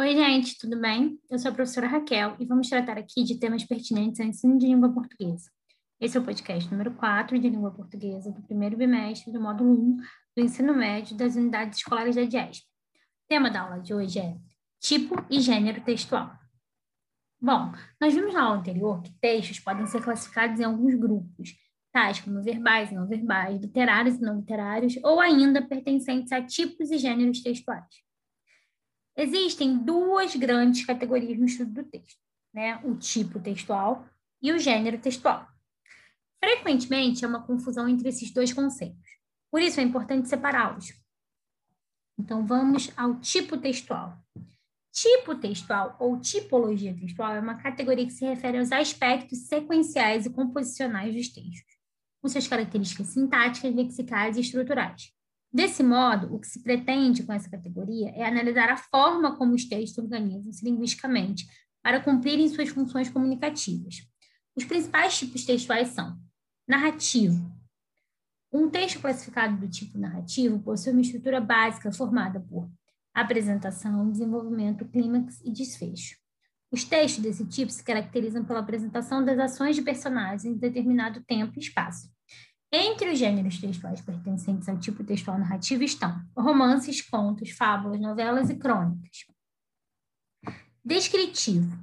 Oi, gente, tudo bem? Eu sou a professora Raquel e vamos tratar aqui de temas pertinentes ao ensino de língua portuguesa. Esse é o podcast número 4 de língua portuguesa do primeiro bimestre do módulo 1 do ensino médio das unidades escolares da DIESP. O tema da aula de hoje é tipo e gênero textual. Bom, nós vimos na aula anterior que textos podem ser classificados em alguns grupos, tais como verbais e não verbais, literários e não literários, ou ainda pertencentes a tipos e gêneros textuais. Existem duas grandes categorias no estudo do texto, né? O tipo textual e o gênero textual. Frequentemente, há uma confusão entre esses dois conceitos. Por isso, é importante separá-los. Então, vamos ao tipo textual. Tipo textual ou tipologia textual é uma categoria que se refere aos aspectos sequenciais e composicionais dos textos, com suas características sintáticas, lexicais e estruturais. Desse modo, o que se pretende com essa categoria é analisar a forma como os textos organizam-se linguisticamente para cumprirem suas funções comunicativas. Os principais tipos textuais são narrativo. Um texto classificado do tipo narrativo possui uma estrutura básica formada por apresentação, desenvolvimento, clímax e desfecho. Os textos desse tipo se caracterizam pela apresentação das ações de personagens em determinado tempo e espaço, entre os gêneros textuais pertencentes ao tipo textual narrativo estão romances, contos, fábulas, novelas e crônicas. Descritivo.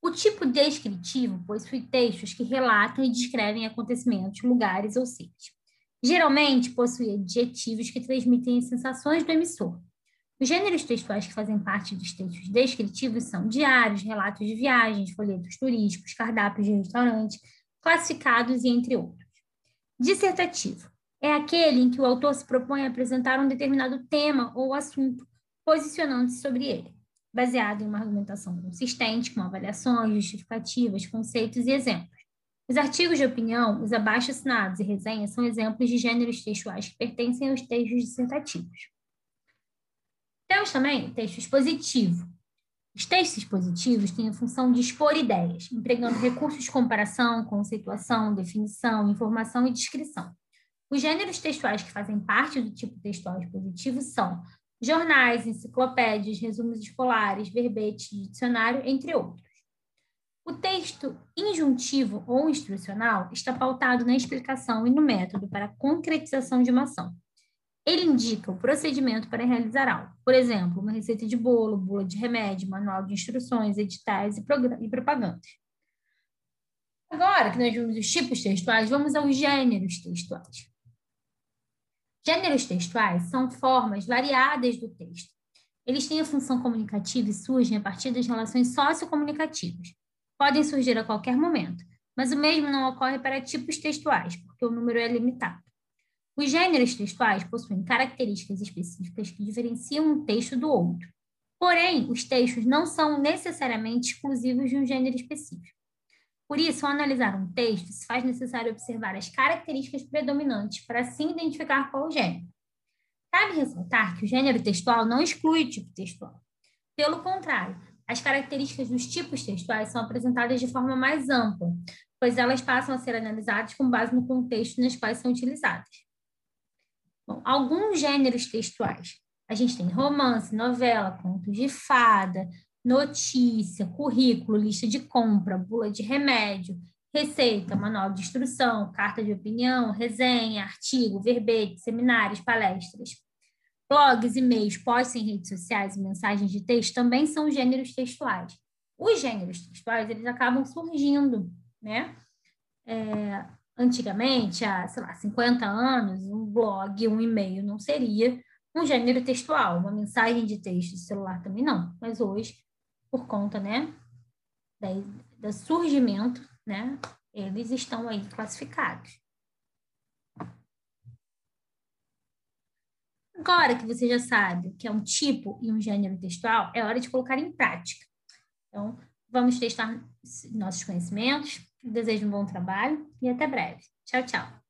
O tipo descritivo possui textos que relatam e descrevem acontecimentos, lugares ou seres. Geralmente possui adjetivos que transmitem as sensações do emissor. Os gêneros textuais que fazem parte dos textos descritivos são diários, relatos de viagens, folhetos turísticos, cardápios de restaurantes, classificados e entre outros. Dissertativo é aquele em que o autor se propõe a apresentar um determinado tema ou assunto, posicionando-se sobre ele, baseado em uma argumentação consistente, com avaliações, justificativas, conceitos e exemplos. Os artigos de opinião, os abaixo-assinados e resenhas são exemplos de gêneros textuais que pertencem aos textos dissertativos. Temos também texto expositivo, os textos positivos têm a função de expor ideias, empregando recursos de comparação, conceituação, definição, informação e descrição. Os gêneros textuais que fazem parte do tipo textual expositivo são jornais, enciclopédias, resumos escolares, verbetes, dicionário, entre outros. O texto injuntivo ou instrucional está pautado na explicação e no método para a concretização de uma ação. Ele indica o procedimento para realizar algo. Por exemplo, uma receita de bolo, bula de remédio, manual de instruções, editais e, e propagandas. Agora que nós vimos os tipos textuais, vamos aos gêneros textuais. Gêneros textuais são formas variadas do texto. Eles têm a função comunicativa e surgem a partir das relações sociocomunicativas. Podem surgir a qualquer momento, mas o mesmo não ocorre para tipos textuais, porque o número é limitado. Os gêneros textuais possuem características específicas que diferenciam um texto do outro. Porém, os textos não são necessariamente exclusivos de um gênero específico. Por isso, ao analisar um texto, se faz necessário observar as características predominantes para assim identificar qual o gênero. Cabe ressaltar que o gênero textual não exclui o tipo textual. Pelo contrário, as características dos tipos textuais são apresentadas de forma mais ampla, pois elas passam a ser analisadas com base no contexto nas quais são utilizadas. Bom, alguns gêneros textuais. A gente tem romance, novela, contos de fada, notícia, currículo, lista de compra, bula de remédio, receita, manual de instrução, carta de opinião, resenha, artigo, verbete, seminários, palestras. Blogs, e-mails, posts em redes sociais e mensagens de texto também são gêneros textuais. Os gêneros textuais, eles acabam surgindo, né? É, Antigamente, há, sei lá, 50 anos, um blog, um e-mail não seria um gênero textual, uma mensagem de texto de celular também não. Mas hoje, por conta, né, do surgimento, né, eles estão aí classificados. Agora que você já sabe que é um tipo e um gênero textual, é hora de colocar em prática. Vamos testar nossos conhecimentos, Desejo um bom trabalho e até breve. Tchau, tchau.